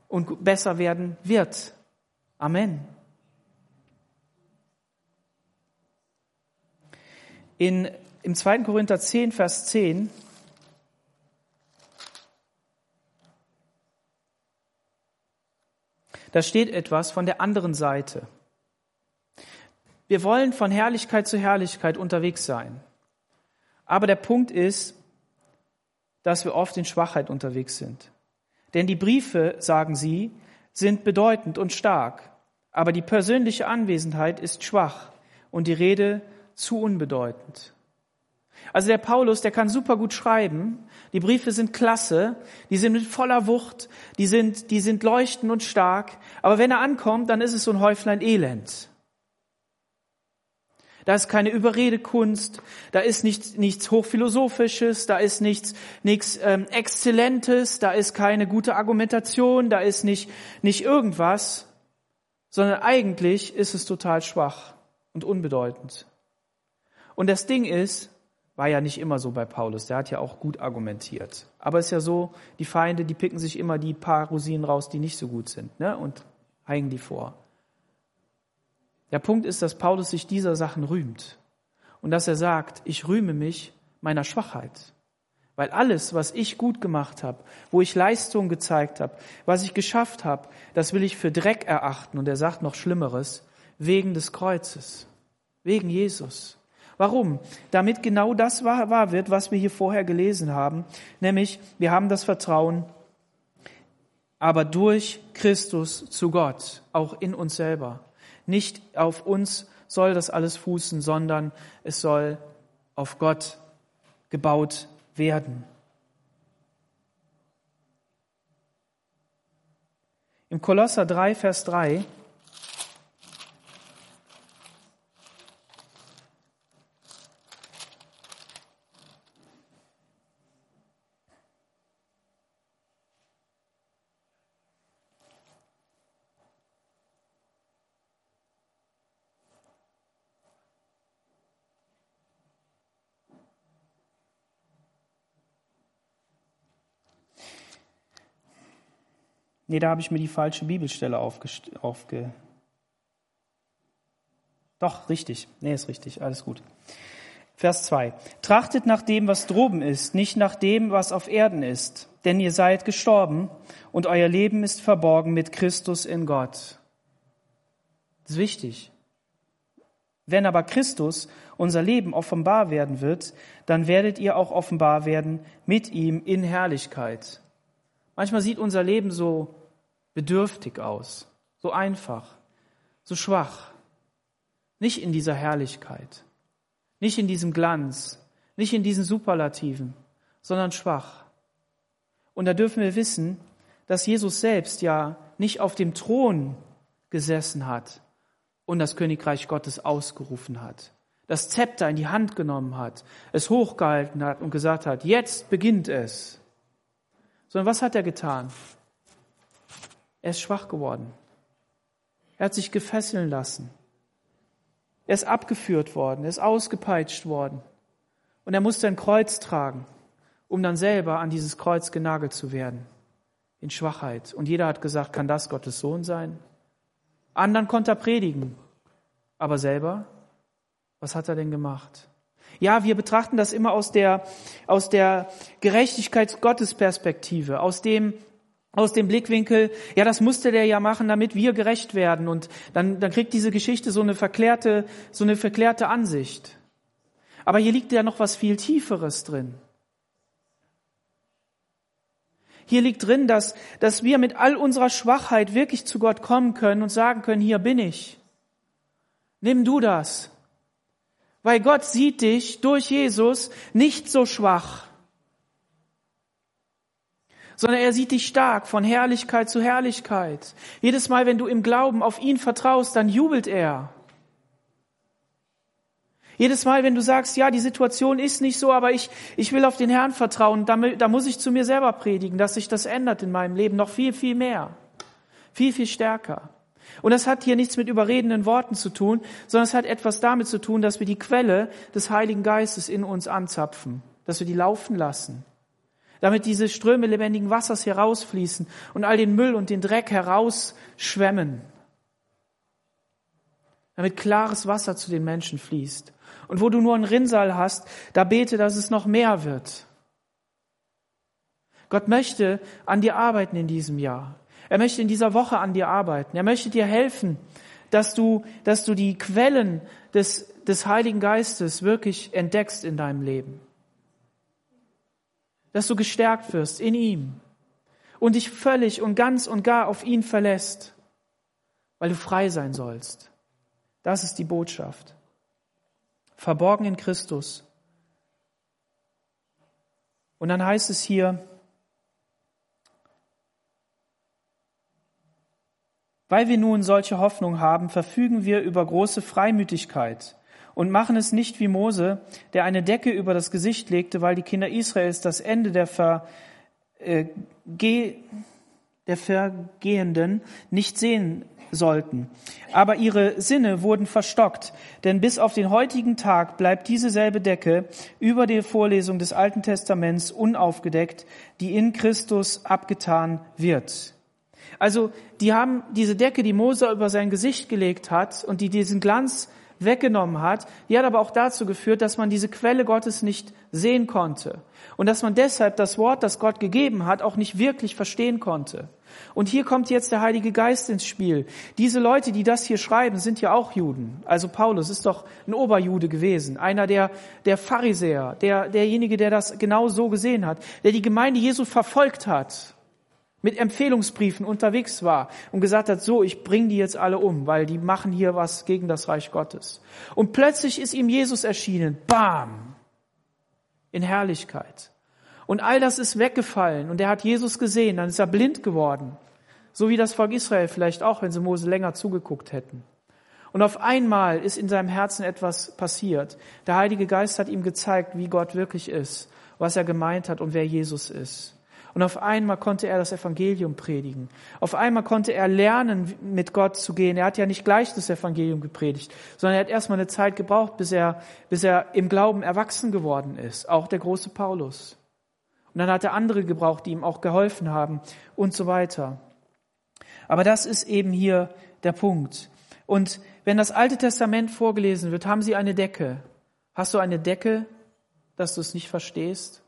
und besser werden wird. Amen. In, Im 2. Korinther 10, Vers 10 Da steht etwas von der anderen Seite. Wir wollen von Herrlichkeit zu Herrlichkeit unterwegs sein. Aber der Punkt ist, dass wir oft in Schwachheit unterwegs sind. Denn die Briefe, sagen sie, sind bedeutend und stark, aber die persönliche Anwesenheit ist schwach und die Rede zu unbedeutend. Also der Paulus, der kann super gut schreiben. Die Briefe sind klasse. Die sind mit voller Wucht. Die sind, die sind leuchtend und stark. Aber wenn er ankommt, dann ist es so ein Häuflein Elend. Da ist keine Überredekunst, da ist nichts, nichts Hochphilosophisches, da ist nichts, nichts ähm, Exzellentes, da ist keine gute Argumentation, da ist nicht, nicht irgendwas, sondern eigentlich ist es total schwach und unbedeutend. Und das Ding ist, war ja nicht immer so bei Paulus. Der hat ja auch gut argumentiert. Aber es ist ja so, die Feinde, die picken sich immer die paar Rosinen raus, die nicht so gut sind, ne? und hängen die vor. Der Punkt ist, dass Paulus sich dieser Sachen rühmt. Und dass er sagt, ich rühme mich meiner Schwachheit. Weil alles, was ich gut gemacht habe, wo ich Leistung gezeigt habe, was ich geschafft habe, das will ich für Dreck erachten. Und er sagt noch Schlimmeres, wegen des Kreuzes, wegen Jesus. Warum? Damit genau das wahr, wahr wird, was wir hier vorher gelesen haben, nämlich wir haben das Vertrauen, aber durch Christus zu Gott, auch in uns selber. Nicht auf uns soll das alles fußen, sondern es soll auf Gott gebaut werden. Im Kolosser 3, Vers 3 Nee, da habe ich mir die falsche Bibelstelle aufge... Doch, richtig. Nee, ist richtig. Alles gut. Vers 2. Trachtet nach dem, was droben ist, nicht nach dem, was auf Erden ist. Denn ihr seid gestorben und euer Leben ist verborgen mit Christus in Gott. Das ist wichtig. Wenn aber Christus, unser Leben, offenbar werden wird, dann werdet ihr auch offenbar werden mit ihm in Herrlichkeit. Manchmal sieht unser Leben so bedürftig aus, so einfach, so schwach. Nicht in dieser Herrlichkeit, nicht in diesem Glanz, nicht in diesen Superlativen, sondern schwach. Und da dürfen wir wissen, dass Jesus selbst ja nicht auf dem Thron gesessen hat und das Königreich Gottes ausgerufen hat, das Zepter in die Hand genommen hat, es hochgehalten hat und gesagt hat, jetzt beginnt es. Sondern was hat er getan? Er ist schwach geworden. Er hat sich gefesseln lassen. Er ist abgeführt worden, er ist ausgepeitscht worden. Und er musste ein Kreuz tragen, um dann selber an dieses Kreuz genagelt zu werden. In Schwachheit. Und jeder hat gesagt, kann das Gottes Sohn sein? Anderen konnte er predigen. Aber selber, was hat er denn gemacht? Ja, wir betrachten das immer aus der, aus der Gerechtigkeits-Gottes-Perspektive, aus dem, aus dem Blickwinkel, ja, das musste der ja machen, damit wir gerecht werden. Und dann, dann kriegt diese Geschichte so eine verklärte, so eine verklärte Ansicht. Aber hier liegt ja noch was viel Tieferes drin. Hier liegt drin, dass, dass wir mit all unserer Schwachheit wirklich zu Gott kommen können und sagen können, hier bin ich. Nimm du das. Weil Gott sieht dich durch Jesus nicht so schwach sondern er sieht dich stark von Herrlichkeit zu Herrlichkeit. Jedes Mal, wenn du im Glauben auf ihn vertraust, dann jubelt er. Jedes Mal, wenn du sagst, ja, die Situation ist nicht so, aber ich, ich will auf den Herrn vertrauen, da, da muss ich zu mir selber predigen, dass sich das ändert in meinem Leben noch viel, viel mehr. Viel, viel stärker. Und das hat hier nichts mit überredenden Worten zu tun, sondern es hat etwas damit zu tun, dass wir die Quelle des Heiligen Geistes in uns anzapfen, dass wir die laufen lassen damit diese Ströme lebendigen Wassers herausfließen und all den Müll und den Dreck herausschwemmen, damit klares Wasser zu den Menschen fließt. Und wo du nur einen Rinnsal hast, da bete, dass es noch mehr wird. Gott möchte an dir arbeiten in diesem Jahr. Er möchte in dieser Woche an dir arbeiten. Er möchte dir helfen, dass du, dass du die Quellen des, des Heiligen Geistes wirklich entdeckst in deinem Leben dass du gestärkt wirst in ihm und dich völlig und ganz und gar auf ihn verlässt, weil du frei sein sollst. Das ist die Botschaft. Verborgen in Christus. Und dann heißt es hier, weil wir nun solche Hoffnung haben, verfügen wir über große Freimütigkeit und machen es nicht wie Mose, der eine Decke über das Gesicht legte, weil die Kinder Israels das Ende der, Ver, äh, der Vergehenden nicht sehen sollten. Aber ihre Sinne wurden verstockt, denn bis auf den heutigen Tag bleibt diese selbe Decke über die Vorlesung des Alten Testaments unaufgedeckt, die in Christus abgetan wird. Also, die haben diese Decke, die Mose über sein Gesicht gelegt hat und die diesen Glanz weggenommen hat, die hat aber auch dazu geführt, dass man diese Quelle Gottes nicht sehen konnte und dass man deshalb das Wort, das Gott gegeben hat, auch nicht wirklich verstehen konnte. Und hier kommt jetzt der Heilige Geist ins Spiel. Diese Leute, die das hier schreiben, sind ja auch Juden. Also Paulus ist doch ein Oberjude gewesen, einer der, der Pharisäer, der, derjenige, der das genau so gesehen hat, der die Gemeinde Jesu verfolgt hat mit Empfehlungsbriefen unterwegs war und gesagt hat, so, ich bringe die jetzt alle um, weil die machen hier was gegen das Reich Gottes. Und plötzlich ist ihm Jesus erschienen, bam, in Herrlichkeit. Und all das ist weggefallen und er hat Jesus gesehen, dann ist er blind geworden. So wie das Volk Israel vielleicht auch, wenn sie Mose länger zugeguckt hätten. Und auf einmal ist in seinem Herzen etwas passiert. Der Heilige Geist hat ihm gezeigt, wie Gott wirklich ist, was er gemeint hat und wer Jesus ist. Und auf einmal konnte er das Evangelium predigen. Auf einmal konnte er lernen, mit Gott zu gehen. Er hat ja nicht gleich das Evangelium gepredigt, sondern er hat erstmal eine Zeit gebraucht, bis er, bis er im Glauben erwachsen geworden ist. Auch der große Paulus. Und dann hat er andere gebraucht, die ihm auch geholfen haben und so weiter. Aber das ist eben hier der Punkt. Und wenn das Alte Testament vorgelesen wird, haben sie eine Decke. Hast du eine Decke, dass du es nicht verstehst?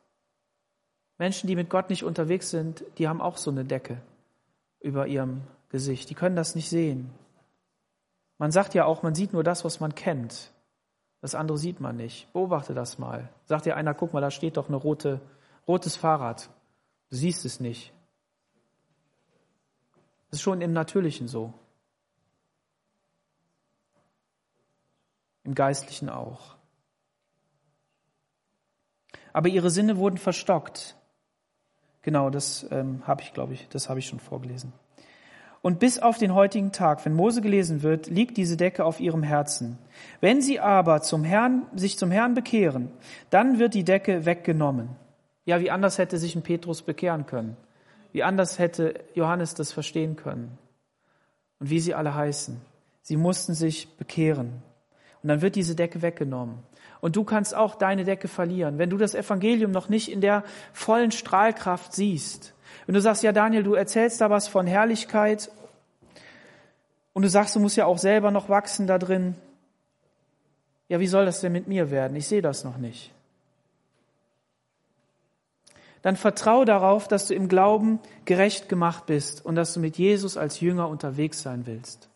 Menschen, die mit Gott nicht unterwegs sind, die haben auch so eine Decke über ihrem Gesicht. Die können das nicht sehen. Man sagt ja auch, man sieht nur das, was man kennt. Das andere sieht man nicht. Beobachte das mal. Sagt dir einer, guck mal, da steht doch ein rote, rotes Fahrrad. Du siehst es nicht. Das ist schon im Natürlichen so. im Geistlichen auch. Aber ihre Sinne wurden verstockt. Genau, das ähm, habe ich, glaube ich, das habe ich schon vorgelesen. Und bis auf den heutigen Tag, wenn Mose gelesen wird, liegt diese Decke auf ihrem Herzen. Wenn sie aber zum Herrn, sich zum Herrn bekehren, dann wird die Decke weggenommen. Ja, wie anders hätte sich ein Petrus bekehren können? Wie anders hätte Johannes das verstehen können? Und wie sie alle heißen. Sie mussten sich bekehren. Und dann wird diese Decke weggenommen. Und du kannst auch deine Decke verlieren, wenn du das Evangelium noch nicht in der vollen Strahlkraft siehst. Wenn du sagst, ja Daniel, du erzählst da was von Herrlichkeit und du sagst, du musst ja auch selber noch wachsen da drin. Ja, wie soll das denn mit mir werden? Ich sehe das noch nicht. Dann vertrau darauf, dass du im Glauben gerecht gemacht bist und dass du mit Jesus als Jünger unterwegs sein willst.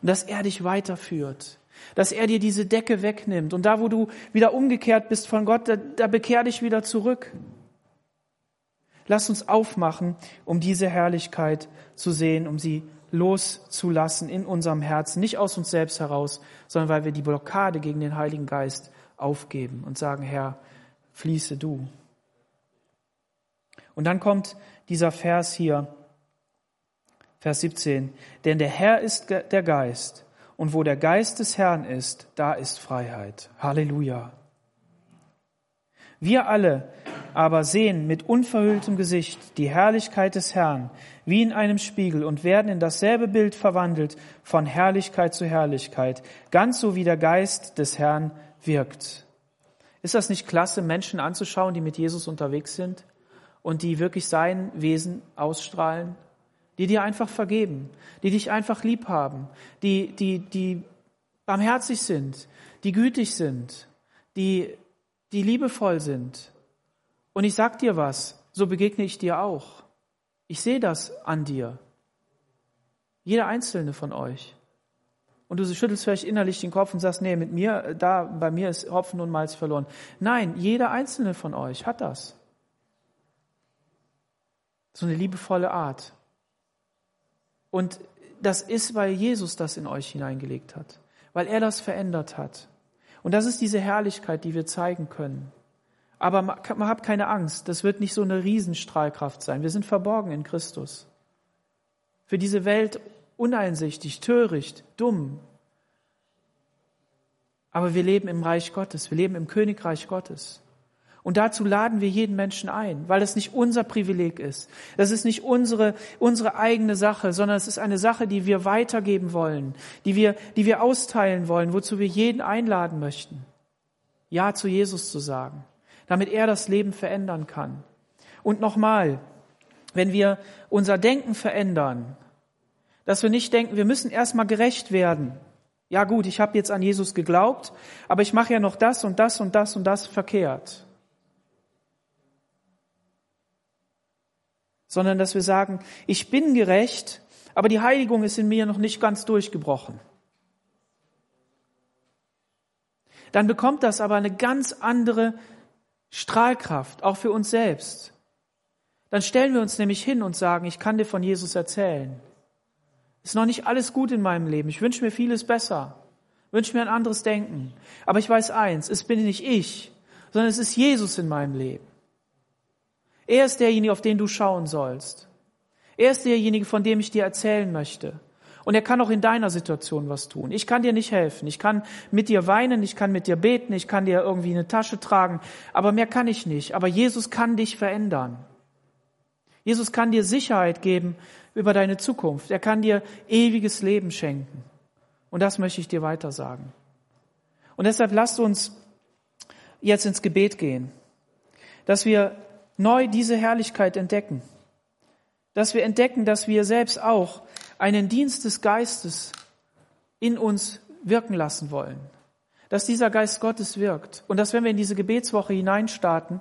Und dass er dich weiterführt, dass er dir diese Decke wegnimmt. Und da, wo du wieder umgekehrt bist von Gott, da, da bekehr dich wieder zurück. Lass uns aufmachen, um diese Herrlichkeit zu sehen, um sie loszulassen in unserem Herzen, nicht aus uns selbst heraus, sondern weil wir die Blockade gegen den Heiligen Geist aufgeben und sagen, Herr, fließe du. Und dann kommt dieser Vers hier, Vers 17, denn der Herr ist der Geist und wo der Geist des Herrn ist, da ist Freiheit. Halleluja. Wir alle aber sehen mit unverhülltem Gesicht die Herrlichkeit des Herrn wie in einem Spiegel und werden in dasselbe Bild verwandelt von Herrlichkeit zu Herrlichkeit, ganz so wie der Geist des Herrn wirkt. Ist das nicht klasse, Menschen anzuschauen, die mit Jesus unterwegs sind und die wirklich sein Wesen ausstrahlen, die dir einfach vergeben, die dich einfach lieb haben, die, die, die barmherzig sind, die gütig sind, die die liebevoll sind. Und ich sag dir was, so begegne ich dir auch. Ich sehe das an dir. Jeder einzelne von euch. Und du schüttelst vielleicht innerlich den Kopf und sagst, nee, mit mir, da, bei mir ist Hopfen und Malz verloren. Nein, jeder einzelne von euch hat das. So eine liebevolle Art. Und das ist, weil Jesus das in euch hineingelegt hat. Weil er das verändert hat. Und das ist diese Herrlichkeit, die wir zeigen können. Aber man hat keine Angst, das wird nicht so eine Riesenstrahlkraft sein. Wir sind verborgen in Christus. Für diese Welt uneinsichtig, töricht, dumm. Aber wir leben im Reich Gottes, wir leben im Königreich Gottes. Und dazu laden wir jeden Menschen ein, weil es nicht unser Privileg ist. Das ist nicht unsere, unsere eigene Sache, sondern es ist eine Sache, die wir weitergeben wollen, die wir, die wir austeilen wollen, wozu wir jeden einladen möchten. Ja zu Jesus zu sagen, damit er das Leben verändern kann. Und nochmal, wenn wir unser Denken verändern, dass wir nicht denken, wir müssen erstmal gerecht werden. Ja gut, ich habe jetzt an Jesus geglaubt, aber ich mache ja noch das und das und das und das verkehrt. Sondern dass wir sagen, ich bin gerecht, aber die Heiligung ist in mir noch nicht ganz durchgebrochen. Dann bekommt das aber eine ganz andere Strahlkraft, auch für uns selbst. Dann stellen wir uns nämlich hin und sagen, ich kann dir von Jesus erzählen. Ist noch nicht alles gut in meinem Leben. Ich wünsche mir vieles besser. Wünsche mir ein anderes Denken. Aber ich weiß eins, es bin nicht ich, sondern es ist Jesus in meinem Leben. Er ist derjenige, auf den du schauen sollst. Er ist derjenige, von dem ich dir erzählen möchte. Und er kann auch in deiner Situation was tun. Ich kann dir nicht helfen. Ich kann mit dir weinen, ich kann mit dir beten, ich kann dir irgendwie eine Tasche tragen, aber mehr kann ich nicht. Aber Jesus kann dich verändern. Jesus kann dir Sicherheit geben über deine Zukunft. Er kann dir ewiges Leben schenken. Und das möchte ich dir weiter sagen. Und deshalb lasst uns jetzt ins Gebet gehen, dass wir neu diese Herrlichkeit entdecken. Dass wir entdecken, dass wir selbst auch einen Dienst des Geistes in uns wirken lassen wollen. Dass dieser Geist Gottes wirkt. Und dass wenn wir in diese Gebetswoche hineinstarten,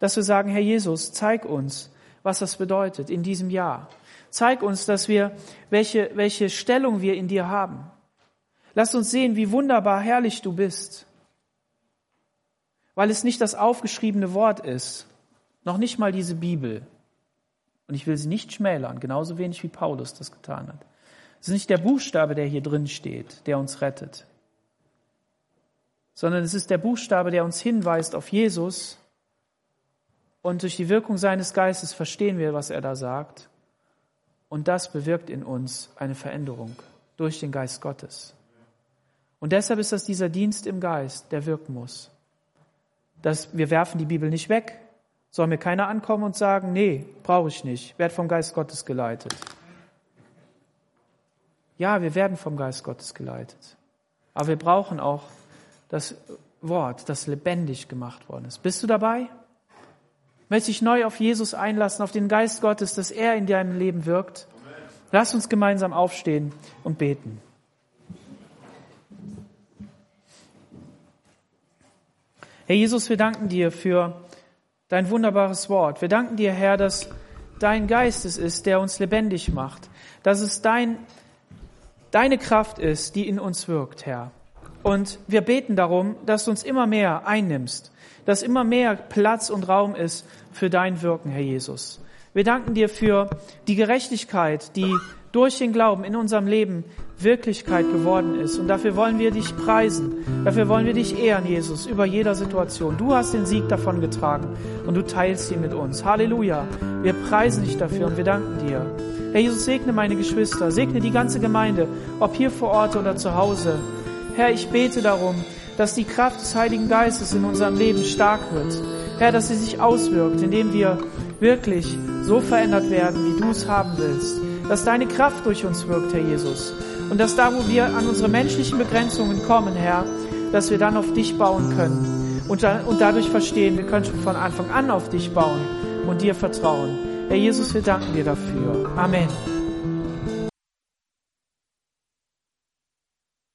dass wir sagen, Herr Jesus, zeig uns, was das bedeutet in diesem Jahr. Zeig uns, dass wir, welche, welche Stellung wir in dir haben. Lass uns sehen, wie wunderbar herrlich du bist. Weil es nicht das aufgeschriebene Wort ist, noch nicht mal diese Bibel. Und ich will sie nicht schmälern, genauso wenig wie Paulus das getan hat. Es ist nicht der Buchstabe, der hier drin steht, der uns rettet, sondern es ist der Buchstabe, der uns hinweist auf Jesus. Und durch die Wirkung seines Geistes verstehen wir, was er da sagt. Und das bewirkt in uns eine Veränderung durch den Geist Gottes. Und deshalb ist das dieser Dienst im Geist, der wirken muss. Dass wir werfen die Bibel nicht weg, soll mir keiner ankommen und sagen, nee, brauche ich nicht, werde vom Geist Gottes geleitet. Ja, wir werden vom Geist Gottes geleitet. Aber wir brauchen auch das Wort, das lebendig gemacht worden ist. Bist du dabei? Möchte dich neu auf Jesus einlassen, auf den Geist Gottes, dass er in deinem Leben wirkt? Lass uns gemeinsam aufstehen und beten. Herr Jesus, wir danken dir für dein wunderbares Wort. Wir danken dir, Herr, dass dein Geist es ist, der uns lebendig macht, dass es dein, deine Kraft ist, die in uns wirkt, Herr. Und wir beten darum, dass du uns immer mehr einnimmst, dass immer mehr Platz und Raum ist für dein Wirken, Herr Jesus. Wir danken dir für die Gerechtigkeit, die durch den Glauben in unserem Leben Wirklichkeit geworden ist. Und dafür wollen wir dich preisen. Dafür wollen wir dich ehren, Jesus, über jeder Situation. Du hast den Sieg davon getragen und du teilst ihn mit uns. Halleluja. Wir preisen dich dafür und wir danken dir. Herr Jesus, segne meine Geschwister, segne die ganze Gemeinde, ob hier vor Ort oder zu Hause. Herr, ich bete darum, dass die Kraft des Heiligen Geistes in unserem Leben stark wird. Herr, dass sie sich auswirkt, indem wir wirklich so verändert werden, wie du es haben willst dass deine Kraft durch uns wirkt, Herr Jesus. Und dass da, wo wir an unsere menschlichen Begrenzungen kommen, Herr, dass wir dann auf dich bauen können und, da, und dadurch verstehen, wir können schon von Anfang an auf dich bauen und dir vertrauen. Herr Jesus, wir danken dir dafür. Amen.